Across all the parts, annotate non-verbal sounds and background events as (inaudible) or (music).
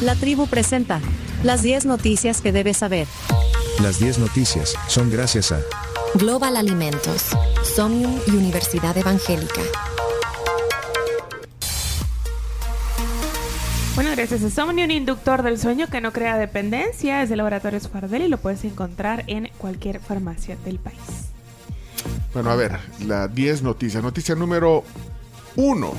La tribu presenta las 10 noticias que debes saber. Las 10 noticias son gracias a Global Alimentos, Somnium y Universidad Evangélica. Bueno, gracias a Somni, un inductor del sueño que no crea dependencia, es de Laboratorios Fardel y lo puedes encontrar en cualquier farmacia del país. Bueno, a ver, las 10 noticias. Noticia número 1.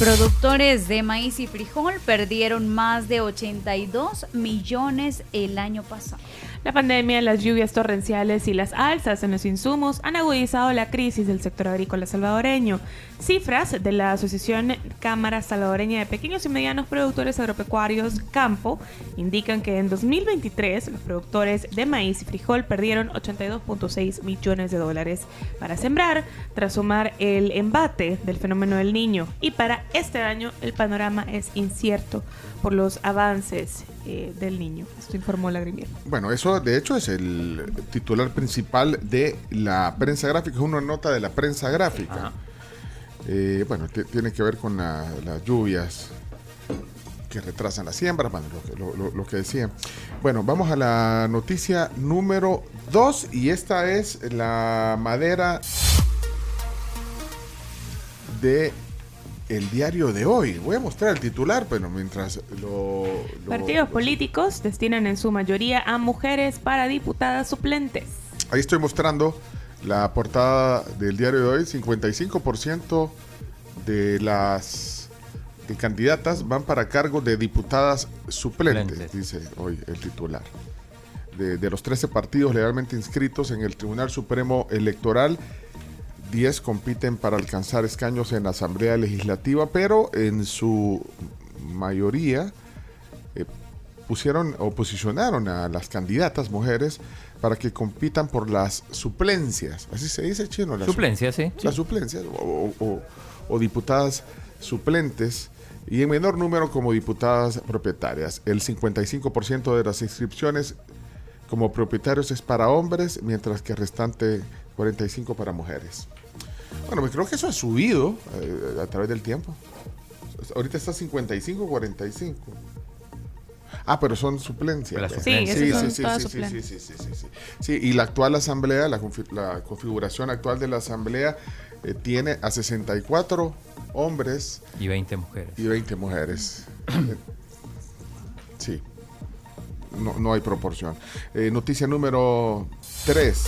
Productores de maíz y frijol perdieron más de 82 millones el año pasado. La pandemia, las lluvias torrenciales y las alzas en los insumos han agudizado la crisis del sector agrícola salvadoreño. Cifras de la Asociación Cámara Salvadoreña de Pequeños y Medianos Productores Agropecuarios Campo indican que en 2023 los productores de maíz y frijol perdieron 82.6 millones de dólares para sembrar tras sumar el embate del fenómeno del niño. Y para este año el panorama es incierto por los avances eh, del niño. Esto informó la Grimier. Bueno, eso de hecho es el titular principal de la prensa gráfica, es una nota de la prensa gráfica. Eh, bueno, tiene que ver con las lluvias que retrasan la siembra, bueno, lo, que decía. Bueno, vamos a la noticia número 2 y esta es la madera de el diario de hoy. Voy a mostrar el titular, pero mientras lo... Partidos políticos destinan en su mayoría a mujeres para diputadas suplentes. Ahí estoy mostrando la portada del diario de hoy. 55% de las candidatas van para cargo de diputadas suplentes, dice hoy el titular. De, de los 13 partidos legalmente inscritos en el Tribunal Supremo Electoral, 10 compiten para alcanzar escaños en la Asamblea Legislativa, pero en su mayoría eh, pusieron o posicionaron a las candidatas mujeres para que compitan por las suplencias. Así se dice chino. Las suplencias, sí. Las suplencias o, diputadas suplentes y en menor número como diputadas propietarias. El 55% de las inscripciones como propietarios es para hombres, mientras que el restante 45 para mujeres. Bueno, creo que eso ha subido eh, a través del tiempo. Ahorita está 55, 45. Ah, pero son suplencias. Sí, sí, sí, sí, sí, sí, sí, sí, y la actual asamblea, la, configuración actual de la asamblea eh, tiene a 64 hombres. Y 20 mujeres. Y 20 mujeres. sí. No, no hay proporción. Eh, noticia número 3.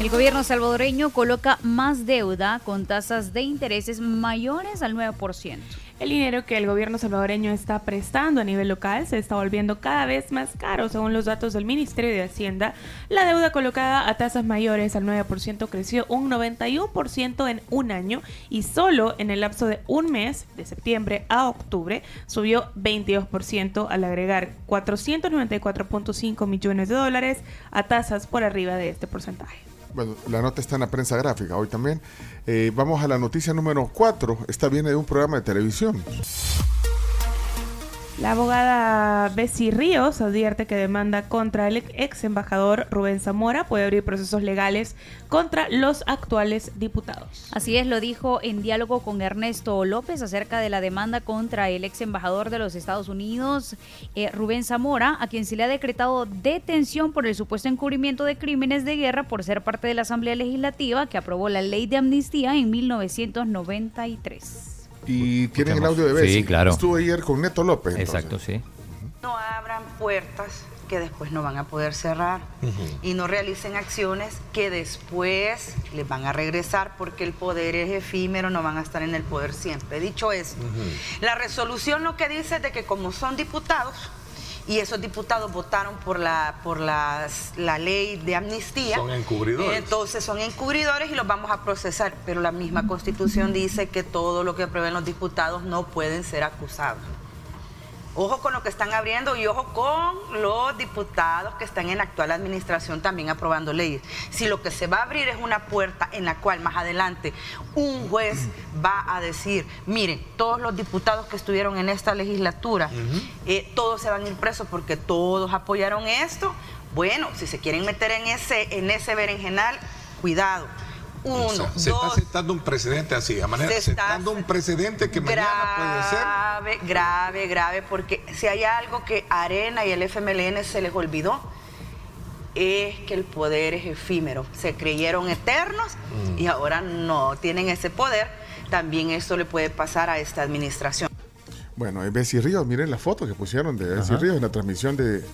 El gobierno salvadoreño coloca más deuda con tasas de intereses mayores al 9%. El dinero que el gobierno salvadoreño está prestando a nivel local se está volviendo cada vez más caro, según los datos del Ministerio de Hacienda. La deuda colocada a tasas mayores al 9% creció un 91% en un año y solo en el lapso de un mes, de septiembre a octubre, subió 22% al agregar 494.5 millones de dólares a tasas por arriba de este porcentaje. Bueno, la nota está en la prensa gráfica hoy también. Eh, vamos a la noticia número 4. Esta viene de un programa de televisión. La abogada Bessie Ríos advierte que demanda contra el ex embajador Rubén Zamora puede abrir procesos legales contra los actuales diputados. Así es, lo dijo en diálogo con Ernesto López acerca de la demanda contra el ex embajador de los Estados Unidos, eh, Rubén Zamora, a quien se le ha decretado detención por el supuesto encubrimiento de crímenes de guerra por ser parte de la Asamblea Legislativa que aprobó la ley de amnistía en 1993. Y tienen el audio de Bessie. Sí, claro. Estuvo ayer con Neto López. Exacto, sí. No abran puertas que después no van a poder cerrar y no realicen acciones que después les van a regresar porque el poder es efímero, no van a estar en el poder siempre. Dicho eso, la resolución lo que dice es de que como son diputados, y esos diputados votaron por la por las, la ley de amnistía. Son encubridores. Entonces son encubridores y los vamos a procesar, pero la misma constitución dice que todo lo que aprueben los diputados no pueden ser acusados. Ojo con lo que están abriendo y ojo con los diputados que están en la actual administración también aprobando leyes. Si lo que se va a abrir es una puerta en la cual más adelante un juez (clears throat) va a decir, miren, todos los diputados que estuvieron en esta legislatura, eh, todos se van a ir presos porque todos apoyaron esto. Bueno, si se quieren meter en ese, en ese berenjenal, cuidado Uno. O sea, se está sentando un precedente así, a manera, Se está- sentando un precedente que mañana puede ser. Grave, grave, grave, porque si hay algo que Arena y el FMLN se les olvidó, es que el poder es efímero. Se creyeron eternos Mm. y ahora no tienen ese poder. También eso le puede pasar a esta administración. Bueno, es Bessie Ríos, miren la foto que pusieron de Bessie Ajá. Ríos en la transmisión de...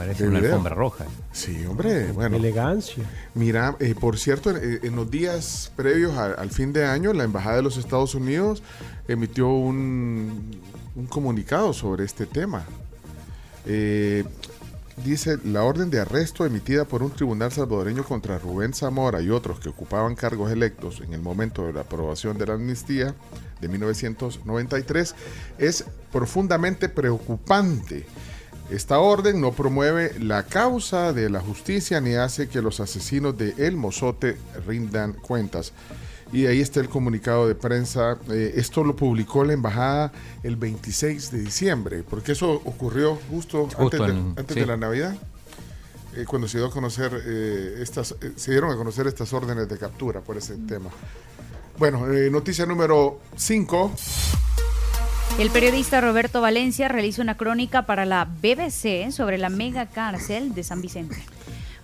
Parece una video. alfombra roja. Sí, hombre, bueno. Elegancia. Mira, eh, por cierto, en, en los días previos a- al fin de año, la Embajada de los Estados Unidos emitió un, un comunicado sobre este tema. Eh, dice, la orden de arresto emitida por un tribunal salvadoreño contra Rubén Zamora y otros que ocupaban cargos electos en el momento de la aprobación de la amnistía de 1993 es profundamente preocupante. Esta orden no promueve la causa de la justicia ni hace que los asesinos de El Mozote rindan cuentas. Y ahí está el comunicado de prensa. Eh, esto lo publicó la embajada el 26 de diciembre, porque eso ocurrió justo, Justo antes, de, en- antes sí. de la Navidad, eh, cuando se dio a conocer eh, estas, eh, se dieron a conocer estas órdenes de captura por ese tema. Bueno, eh, noticia número 5. El periodista Roberto Valencia realiza una crónica para la BBC sobre la mega cárcel de San Vicente.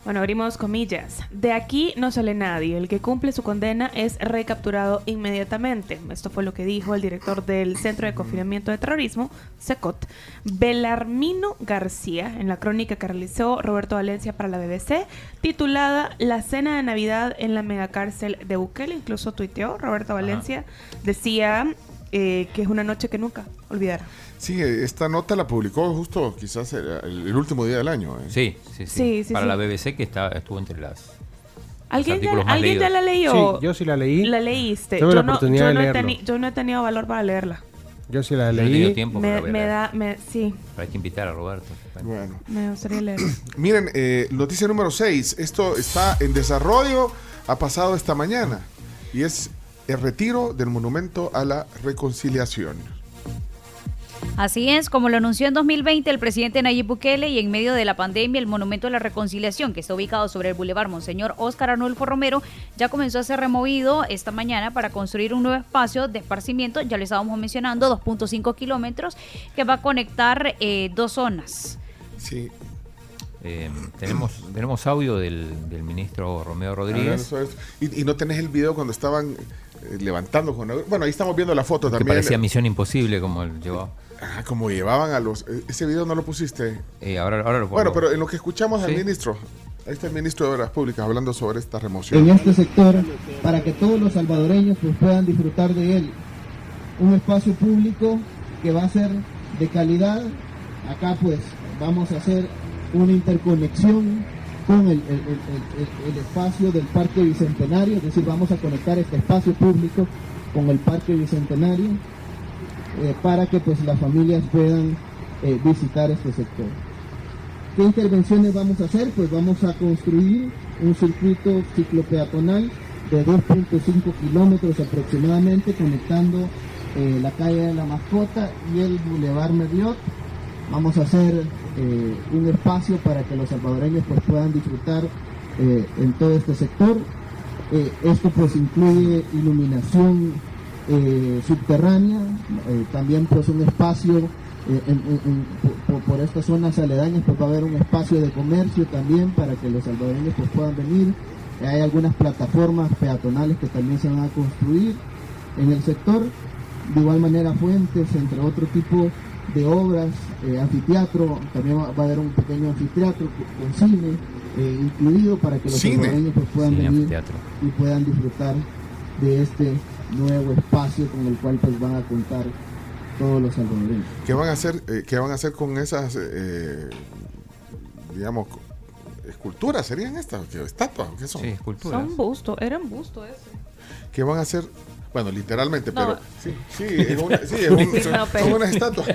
Bueno, abrimos comillas. De aquí no sale nadie. El que cumple su condena es recapturado inmediatamente. Esto fue lo que dijo el director del Centro de Confinamiento de Terrorismo, SECOT, Belarmino García, en la crónica que realizó Roberto Valencia para la BBC, titulada La cena de Navidad en la megacárcel de Bukele. Incluso tuiteó Roberto Valencia. Decía eh, que es una noche que nunca olvidará. Sí, esta nota la publicó justo quizás el, el- último día del año. eh. Sí, sí, sí. Sí, sí, Para sí. la BBC que está, estuvo entre las... ¿Alguien, ya, ¿alguien ya la leyó? Sí, yo sí la leí. La leíste. Yo, la no, yo, no he yo no he tenido valor para leerla. Yo sí la No he leí. tiempo Me, para me verla. da, me, sí, Hay que invitar a Roberto. Bueno. me gustaría leer. (clears throat) Miren, eh, noticia número 6. Esto está en desarrollo, ha pasado esta mañana. Y es el retiro del monumento a la reconciliación. Así es, como lo anunció en 2020 el presidente Nayib Bukele y en medio de la pandemia el Monumento a la Reconciliación, que está ubicado sobre el Boulevard Monseñor Óscar Arnulfo Romero, ya comenzó a ser removido esta mañana para construir un nuevo espacio de esparcimiento, ya lo estábamos mencionando, 2.5 kilómetros, que va a conectar eh, dos zonas. Sí. Eh, tenemos, (clears throat) tenemos audio del, del ministro Romeo Rodríguez. Y, y no tenés el video cuando estaban levantando con Bueno, ahí estamos viendo la foto Que también. parecía misión imposible como él llevaba. Ah, como llevaban a los. eh, Ese video no lo pusiste. Eh, ahora, ahora lo pongo. Bueno, pero en lo que escuchamos al Sí. ministro, ahí está el ministro de Obras Públicas hablando sobre esta remoción. en este sector para que todos los salvadoreños pues, puedan disfrutar de él. Un espacio público que va a ser de calidad. Acá pues vamos a hacer una interconexión con el, espacio del Parque Bicentenario, es decir, vamos a conectar este espacio público con el Parque Bicentenario eh, para que pues las familias puedan eh, visitar este sector. ¿Qué intervenciones vamos a hacer? Pues vamos a construir un circuito ciclopeatonal de 2.5 kilómetros aproximadamente, conectando eh, la calle de la Mascota y el Boulevard Merliot. Vamos a hacer eh, un espacio para que los salvadoreños pues, puedan disfrutar eh, en todo este sector. Eh, esto pues incluye iluminación eh, subterránea, también pues un espacio por, por estas zonas aledañas pues va a haber un espacio de comercio también para que los salvadoreños pues puedan venir. Hay algunas plataformas peatonales que también se van a construir en el sector. De igual manera fuentes, entre otro tipo de obras, eh, anfiteatro, también va va a haber un pequeño anfiteatro con cine eh, incluido para que los salvadoreños pues, puedan Cine, venir anfiteatro. y puedan disfrutar de este nuevo espacio con el cual pues van a contar todos los salvadoreños. ¿Qué van a hacer, eh, qué van a hacer con esas, eh, digamos, esculturas? ¿Serían estas? ¿Qué, ¿Estatuas? ¿Qué son? Sí, esculturas. Son bustos, eran bustos ese. ¿Qué van a hacer? Bueno, literalmente, No. pero sí, sí, (laughs) es una- sí, es un- Sí, son, no, pero- son unas estatuas.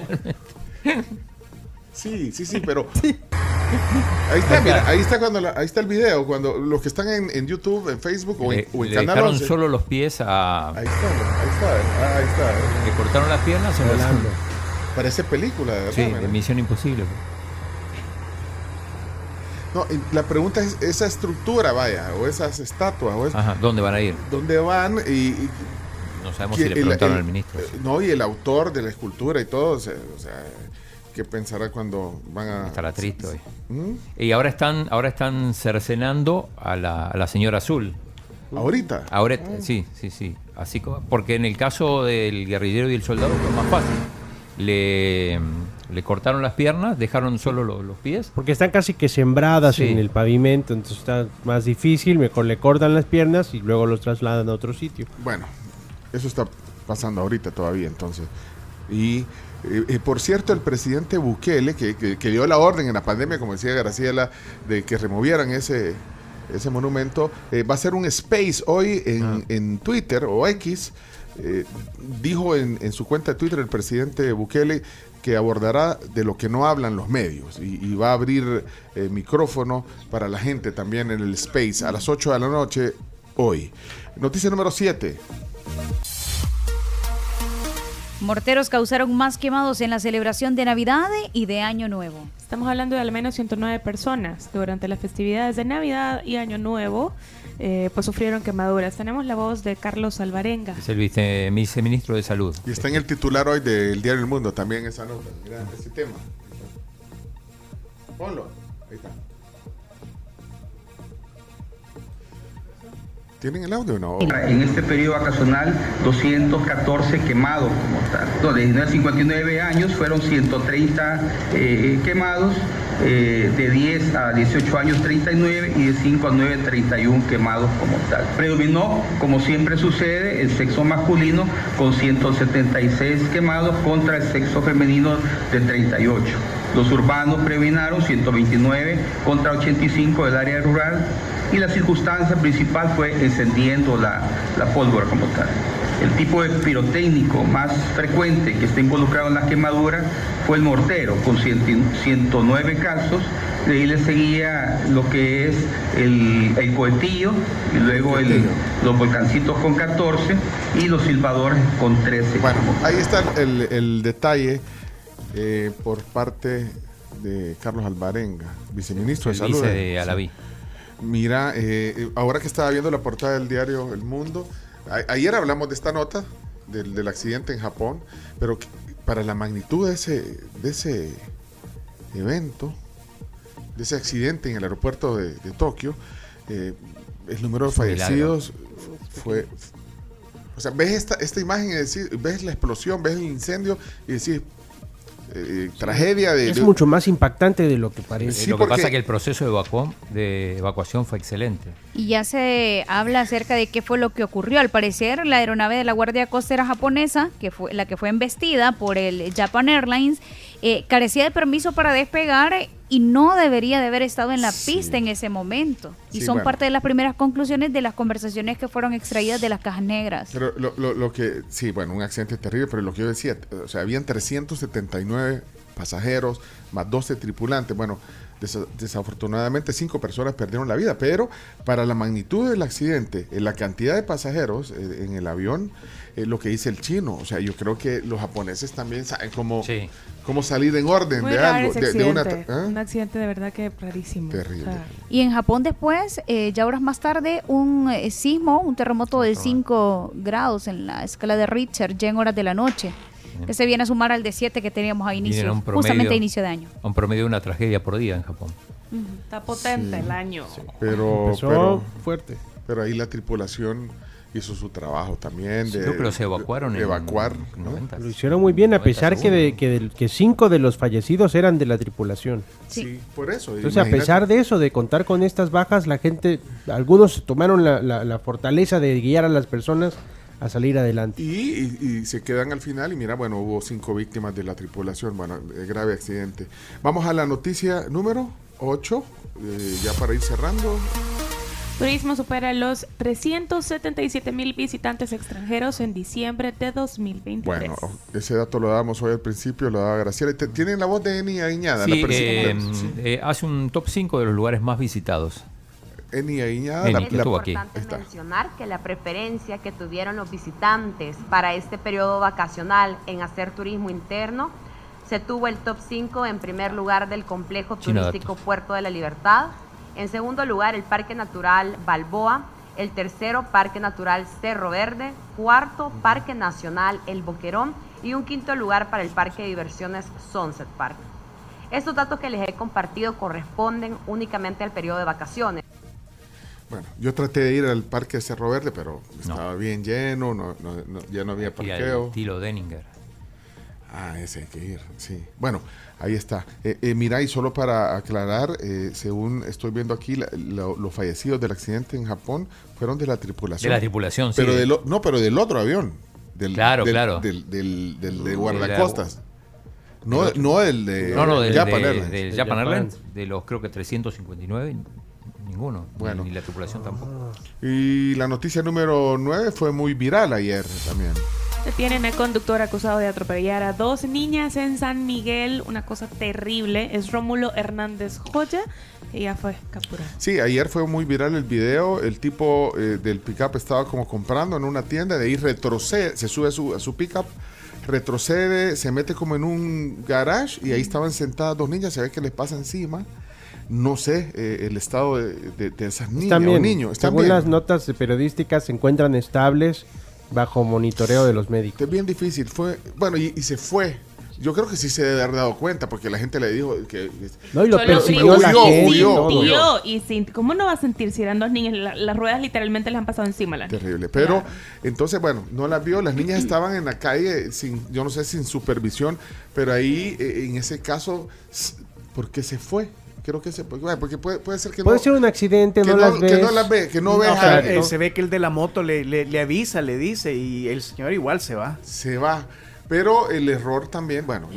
(laughs) Sí, sí, sí, pero ahí está, mira, ahí está cuando la- ahí está el video, cuando los que están en, en YouTube, en Facebook o en, Le, o en le Canal dejaron 11, solo los pies a... ahí está, ahí está, ahí está. Le cortaron las piernas los- Volando. Parece película, de verdad. Sí, de Misión Imposible. No, la pregunta es esa estructura, vaya, o esas estatuas, o es- Ajá, ¿dónde van a ir? ¿dónde van? Y, y- No sabemos si le el- preguntaron el- al ministro. eh, No, y el autor de la escultura y todo, o sea, o sea, ¿qué pensará cuando van a...? Estará triste hoy. ¿Mm? Y ahora están, ahora están cercenando a la, a la señora Azul. ¿Ahorita? Ahora, sí, sí, sí. Así como, porque en el caso del guerrillero y el soldado fue más fácil. Le, le cortaron las piernas, dejaron solo lo- los pies. Porque están casi que sembradas Sí. en el pavimento, entonces está más difícil, mejor le cortan las piernas y luego los trasladan a otro sitio. Bueno, eso está pasando ahorita todavía, entonces. Y, eh, eh, por cierto, el presidente Bukele, que, que- que dio la orden en la pandemia, como decía Graciela, de que removieran ese, ese monumento, eh, va a hacer un space hoy en, en Twitter o X. eh, dijo en, en su cuenta de Twitter el presidente Bukele que abordará de lo que no hablan los medios y, y va a abrir eh, micrófono para la gente también en el space a las 8 de la noche hoy. Noticia número 7. Morteros causaron más quemados en la celebración de Navidad y de Año Nuevo. Estamos hablando de al menos 109 personas durante las festividades de Navidad y Año Nuevo, eh, pues sufrieron quemaduras. Tenemos la voz de Carlos Alvarenga. Es el vice, viceministro de Salud. Y está en el titular hoy del Diario El Mundo también esa nota. Mira ese tema. Ponlo. Ahí está. ¿Tienen el audio o no? En este periodo vacacional, 214 quemados como tal. No, de 19 a 59 años fueron 130 eh, quemados, eh, de 10 a 18 años 39 y de 5 a 9 31 quemados como tal. Predominó, como siempre sucede, el sexo masculino con 176 quemados contra el sexo femenino de 38. Los urbanos predominaron 129 contra 85 del área rural y la circunstancia principal fue encendiendo la, la pólvora como tal. El tipo de pirotécnico más frecuente que está involucrado en la quemadura fue el mortero, con 100 109 casos. De ahí le seguía lo que es el, el cohetillo, y luego el- los volcancitos con 14 y los silbadores con 13. Bueno, ahí está el, el detalle eh, por parte de Carlos Alvarenga, viceministro El de Salud. vice de Alaví. Mira, eh, ahora que estaba viendo la portada del diario El Mundo, a- ayer hablamos de esta nota del, del accidente en Japón, pero para la magnitud de ese, de ese evento, de ese accidente en el aeropuerto de, de Tokio, eh, el número de fallecidos fue... O sea, ves esta, esta imagen y decís, ves la explosión, ves el incendio y decís, eh, tragedia de... Es de- mucho más impactante de lo que parece. Sí, lo que porque- pasa es que el proceso de, evacuación, de evacuación fue excelente. Y ya se habla acerca de qué fue lo que ocurrió. Al parecer, la aeronave de la Guardia Costera japonesa, que fue la que fue embestida por el Japan Airlines, eh, carecía de permiso para despegar y no debería de haber estado en la pista en ese momento. Y Sí, son bueno. parte de las primeras conclusiones de las conversaciones que fueron extraídas de las cajas negras. Pero lo, lo- lo que, sí, bueno, un accidente terrible, pero lo que yo decía, o sea, habían 379 pasajeros, más 12 tripulantes. Bueno, desafortunadamente cinco personas perdieron la vida, pero para la magnitud del accidente, en la cantidad de pasajeros eh, en el avión, eh, lo que dice el chino, o sea, yo creo que los japoneses también saben cómo, cómo salir en orden Muy de raro algo, ese de, de accidente. una... ¿eh? Un accidente de verdad que rarísimo. Terrible. O sea, Y en Japón después, eh, ya horas más tarde, un eh, sismo, un terremoto de 5 grados en la escala de Richter, ya en horas de la noche, que se viene a sumar al de 7 que teníamos a inicio, un justamente promedio- a inicio de año. a Un promedio de una tragedia por día en Japón. Está potente Sí. el año. Pero, Empezó pero, fuerte. pero ahí la tripulación hizo su trabajo también. Sí, de, creo que los evacuaron de en evacuar. en ¿no? 90. Lo hicieron muy bien, a pesar que, de, que, que cinco de los fallecidos eran de la tripulación. Sí, por eso. Entonces, a pesar de eso, de contar con estas bajas, la gente, algunos tomaron la, la- la fortaleza de guiar a las personas a salir adelante. Y, y- y se quedan al final y mira, bueno, hubo cinco víctimas de la tripulación, bueno, eh, grave accidente. Vamos a la noticia número 8, ya para ir cerrando. Turismo supera los 377 mil visitantes extranjeros en diciembre de 2023. Bueno, ese dato lo damos hoy al principio, lo daba Graciela. ¿Tienen la voz de Eni Aguiñada? Sí, la eh, sí. eh, hace un top 5 de los lugares más visitados. Eni Aguiñada, Eni, la- que la- estuvo aquí. importante Está. mencionar que la preferencia que tuvieron los visitantes para este periodo vacacional en hacer turismo interno se tuvo el top 5 en primer lugar del complejo turístico Puerto de la Libertad. En segundo lugar, el Parque Natural Balboa. El tercero, Parque Natural Cerro Verde. Cuarto, Parque Nacional El Boquerón. Y un quinto lugar para el Parque de Diversiones Sunset Park. Estos datos que les he compartido corresponden únicamente al periodo de vacaciones. Bueno, yo traté de ir al parque de Cerro Verde, pero estaba bien lleno, no, no- no- ya no había Y al parqueo. estilo Denninger. Ah, ese hay que ir, sí. Bueno, ahí está. Eh, eh, mira, y solo para aclarar, eh, según estoy viendo aquí, la- los fallecidos del accidente en Japón fueron de la tripulación. De la tripulación, sí. Pero del o- no, pero del otro avión. Del, Claro, del- claro. Del, del, del de guardacostas. No, del no el de No, no, del, Japan de- Airlines. del Japan Airlines, de los creo que 359, ninguno. Bueno. Ni, ni la tripulación tampoco. Y la noticia número 9 fue muy viral ayer también. Detienen al conductor acusado de atropellar a dos niñas en San Miguel. Una cosa terrible. Es Rómulo Hernández Joya, que ya fue capturado. Sí, ayer fue muy viral el video. El tipo eh, del pickup estaba como comprando en una tienda, de ahí retrocede, se sube a su, a su pickup, retrocede, se mete como en un garage y ahí estaban sentadas dos niñas, se ve que les pasa encima. No sé eh, el estado de, de- de esas niñas Están o niños. Están Según bien. las notas periodísticas, se encuentran estables bajo monitoreo de los médicos. Es bien difícil. Fue, bueno, y, y se fue. Yo creo que sí se debe haber dado cuenta porque la gente le dijo que... No, y lo persiguió la huyó, gente. huyó, todo. Sintió, y sin- ¿Cómo no va a sentir si eran dos niñas? La- las ruedas literalmente les han pasado encima. a las. Terrible. Pero entonces, bueno, no las vio. Las niñas estaban en la calle sin, yo no sé, sin supervisión. Pero ahí, eh, en ese caso, ¿por qué se fue? Creo que se. Bueno, Porque puede, puede ser que Puede no. ser un accidente, que no, no- las que ves. no las ve, que no No, ve O a- sea, exacto. eh, se ve que el de la moto le, le- le avisa, le dice, y el señor igual se va. Se va. Pero el error también, bueno,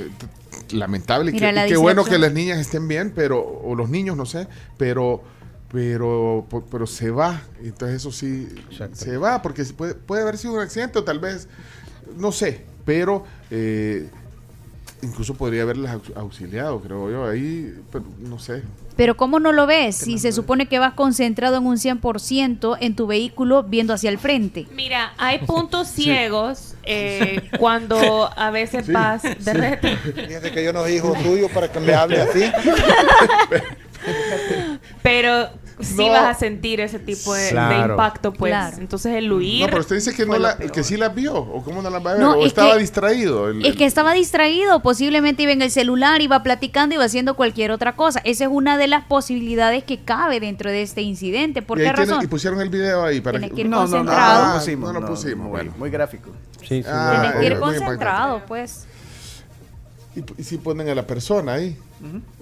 lamentable. Mira, que- la y qué bueno que las niñas estén bien, pero, o los niños, no sé, pero, pero, pero se va. Entonces eso sí, se va, porque puede, puede haber sido un accidente o tal vez, no sé, pero eh, incluso podría haberles aux- auxiliado, creo yo, ahí, pero no sé. Pero ¿cómo no lo ves si se supone que vas concentrado en un 100% en tu vehículo viendo hacia el frente? Mira, hay puntos (laughs) ciegos eh, cuando a veces Sí, vas de sí. Fíjate que yo no soy hijo tuyo para que me hable así. (laughs) Pero sí No. vas a sentir ese tipo de, impacto, pues. Claro. Entonces el huir. No, pero usted dice que, no la, que sí las vio, o cómo no las va a ver, No, o es estaba que- distraído. el- Es que estaba distraído, posiblemente iba en el celular, iba platicando, iba haciendo cualquier otra cosa. Esa es una de las posibilidades que cabe dentro de este incidente. ¿Por qué tiene- razón? y pusieron el video ahí para Tienes que ir No, no, no, concentrado. no, lo Ah, pusimos, no lo no, pusimos, muy, bueno. muy gráfico. Sí, sí, Ah, Tienes que ir concentrado, pues. Y, y si ponen a la persona ahí,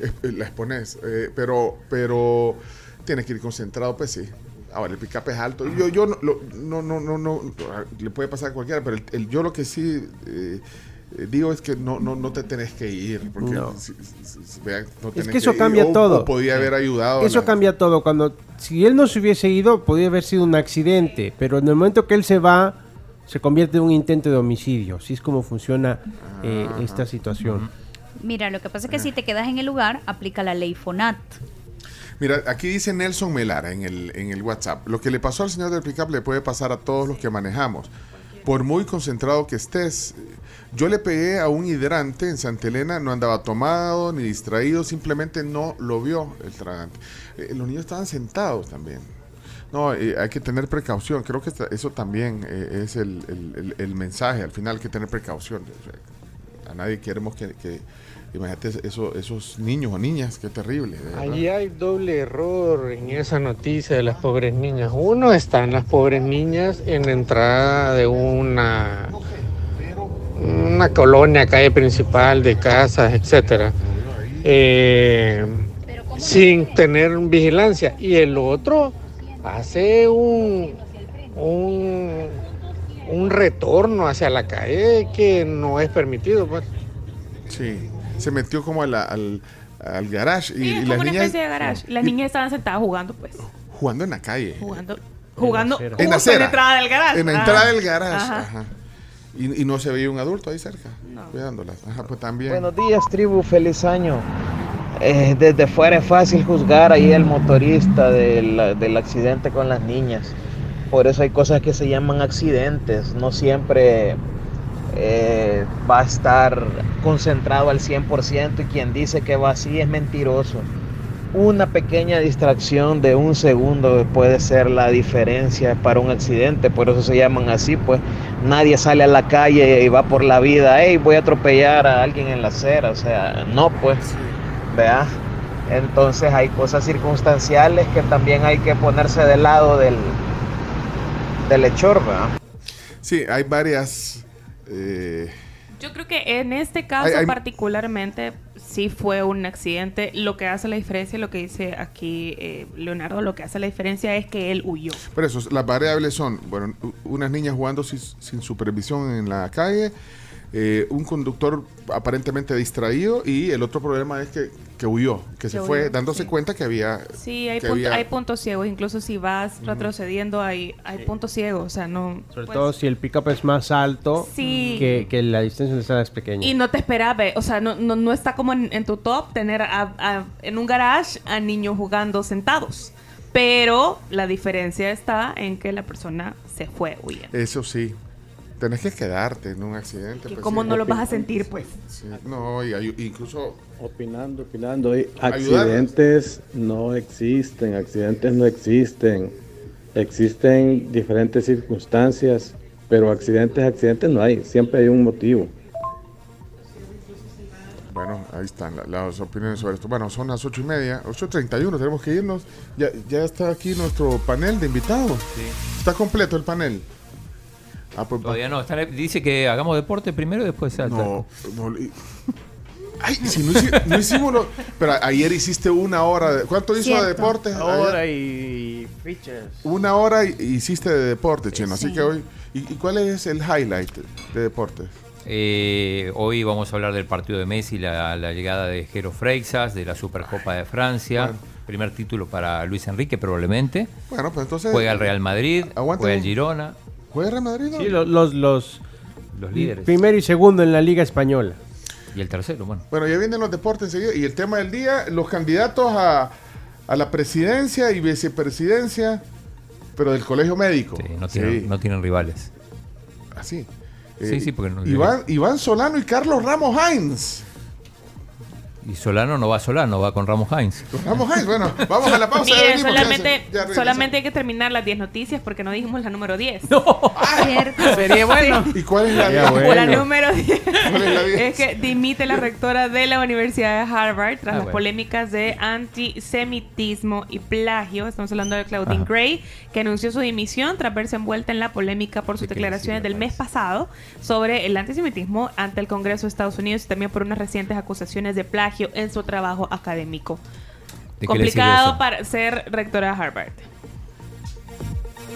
eh, eh, la expones. eh, pero, pero tienes que ir concentrado, pues sí. Ahora, el pick-up es alto. Yo, yo no, lo- no, no, no, no, le puede pasar a cualquiera, pero el, el- yo lo que sí eh, eh, digo es que no, no, no te tenés que ir. Porque No. si- si- si- vean, no Es que eso cambia o- todo. o podía haber ayudado. Eso la- cambia todo. Cuando si él no se hubiese ido, podría haber sido un accidente, pero en el momento que él se va, se convierte en un intento de homicidio. Así es como funciona eh, esta situación. Mira, lo que pasa es que si te quedas en el lugar, aplica la ley FONAT. Mira, aquí dice Nelson Melara en el, en el WhatsApp. Lo que le pasó al señor del pickup le puede pasar a todos los que manejamos. Por muy concentrado que estés. Yo le pegué a un hidrante en Santa Elena, no andaba tomado ni distraído, simplemente no lo vio el tragante. Eh, los niños estaban sentados también. No, eh, hay que tener precaución. Creo que eso también eh, es el, el- el- mensaje. Al final hay que tener precaución. A nadie queremos que... que imagínate eso, esos niños o niñas, qué terrible. verdad. Allí hay doble error en esa noticia de las pobres niñas. Uno están las pobres niñas en la entrada de una una colonia, calle principal de casas, etcétera, eh, sin tener vigilancia. Y el otro hace un, un un retorno hacia la calle que no es permitido, pues. Sí, se metió como a la- al, al garage y, Sí, y es como las una niñas especie de garage. Las niñas estaban sentadas jugando, pues. jugando en la calle. Jugando. Jugando En la justo en acera. la entrada del garage. En la entrada del garage. Ajá. ajá. Y, y no se veía un adulto ahí cerca, cuidándolas. Ajá, pues también. Buenos días, tribu, feliz año. Eh, desde fuera es fácil juzgar ahí el motorista del, del accidente con las niñas. Por eso hay cosas que se llaman accidentes. No siempre eh, va a estar concentrado al 100% y quien dice que va así es mentiroso. Una pequeña distracción de un segundo puede ser la diferencia para un accidente, por eso se llaman así, pues nadie sale a la calle y va por la vida, hey, voy a atropellar a alguien en la acera, o sea, no, pues, vea. Entonces hay cosas circunstanciales que también hay que ponerse del lado del, del hechor, ¿verdad? Sí, hay varias. Eh, Yo creo que en este caso Hay- hay- particularmente sí fue un accidente. Lo que hace la diferencia, lo que dice aquí eh, Leonardo, lo que hace la diferencia es que él huyó. Por eso, las variables son, bueno, unas niñas jugando sin, sin supervisión en la calle, eh, un conductor aparentemente distraído y el otro problema es que, que huyó, que se fue dándose sí. cuenta que había... Sí, hay, que punto- había- hay puntos ciegos. Incluso si vas retrocediendo, hay, hay puntos ciegos. O sea, no. Sobre pues, todo si el pickup es más alto Sí. que, que la distancia donde está es pequeña. Y no te esperaba, o sea, no, no, no está como en, en tu top tener a- a- en un garage a niños jugando sentados. Pero la diferencia está en que la persona se fue huyendo. Eso sí, tenés que quedarte en un accidente. Que pues, ¿Cómo sí. no lo vas a sentir, pues? Sí, no, y hay- incluso... Opinando, opinando. y. Accidentes no existen, accidentes no existen. Existen diferentes circunstancias, pero accidentes, accidentes no hay. Siempre hay un motivo. Bueno, ahí están la- las opiniones sobre esto. Bueno, son las ocho y media, 8.31, tenemos que irnos. Ya, ya está aquí nuestro panel de invitados. Está completo el panel. Ah, pues Todavía no, está- dice que hagamos deporte primero y después salta. No, no, (laughs) Ay, si no, hici- no hicimos lo- Pero ayer hiciste una hora. De, ¿Cuánto hizo de Cierto. deporte? Hora Ayer. y fichas. Una hora y- hiciste de deporte, chino. Así que hoy. ¿y, y cuál es el highlight de deporte? Eh, hoy vamos a hablar del partido de Messi, la, la llegada de Jero Freixas, de la Supercopa de Francia. Bueno. Primer título para Luis Enrique, probablemente. Bueno, pues entonces. Juega el Real Madrid, juega el Girona. ¿Juega Real Madrid? no? Sí, lo- los, los, Los líderes. primero y segundo en la Liga Española. Y el tercero, bueno. Bueno, ya vienen los deportes enseguida. Y el tema del día, los candidatos a, a la presidencia y vicepresidencia, pero del colegio médico. Sí, no, tienen, Sí. no tienen rivales. Así. Sí, sí, porque no- Iván, Iván Solano y Carlos Ramos Hines. Y Solano no va Solano, va con Ramos Hines. Ramos Hines, bueno, vamos a la pausa. Miren, ya solamente, ya solamente hay que terminar las 10 noticias porque no dijimos la número 10. Cierto. Sería bueno. ¿Y cuál es la diez? bueno. La número 10 ¿Cuál es la diez? es que dimite la rectora de la Universidad de Harvard tras Ah, las bueno. polémicas de antisemitismo y plagio. Estamos hablando de Claudine Ajá. Gray, que anunció su dimisión tras verse envuelta en la polémica por sus Sí, declaraciones sí, del mes pasado sobre el antisemitismo ante el Congreso de Estados Unidos y también por unas recientes acusaciones de plagio en su trabajo académico. ¿De qué le sirve Complicado eso? para ser rectora de Harvard.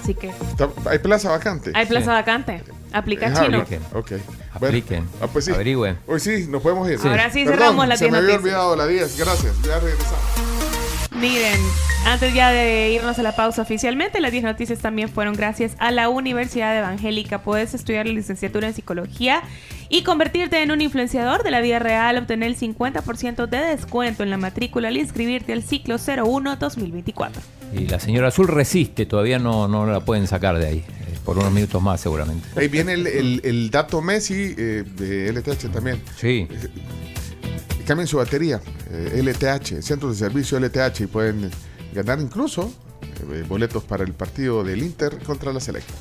Así que Hay plaza vacante. hay plaza Sí. vacante. Aplica chino. Harvard. Ok. Apliquen, ah, pues sí. averigüen. Hoy sí, nos podemos ir. Ahora sí Perdón, cerramos Se 10 me había noticias. olvidado la 10. Gracias. Ya regresamos. Miren, antes ya de irnos a la pausa oficialmente, las 10 noticias también fueron gracias a la Universidad Evangélica. Puedes estudiar la licenciatura en psicología y convertirte en un influenciador de la vida real, obtener el 50% de descuento en la matrícula al inscribirte al ciclo 01-2024. Y la señora Azul resiste, todavía no, no la pueden sacar de ahí. eh, por unos minutos más, seguramente. Ahí viene el, el- el dato Messi eh, de LTH también. Sí. Cambien su batería. eh, LTH, centros de servicio LTH, y pueden ganar incluso eh, boletos para el partido del Inter contra la Selecta.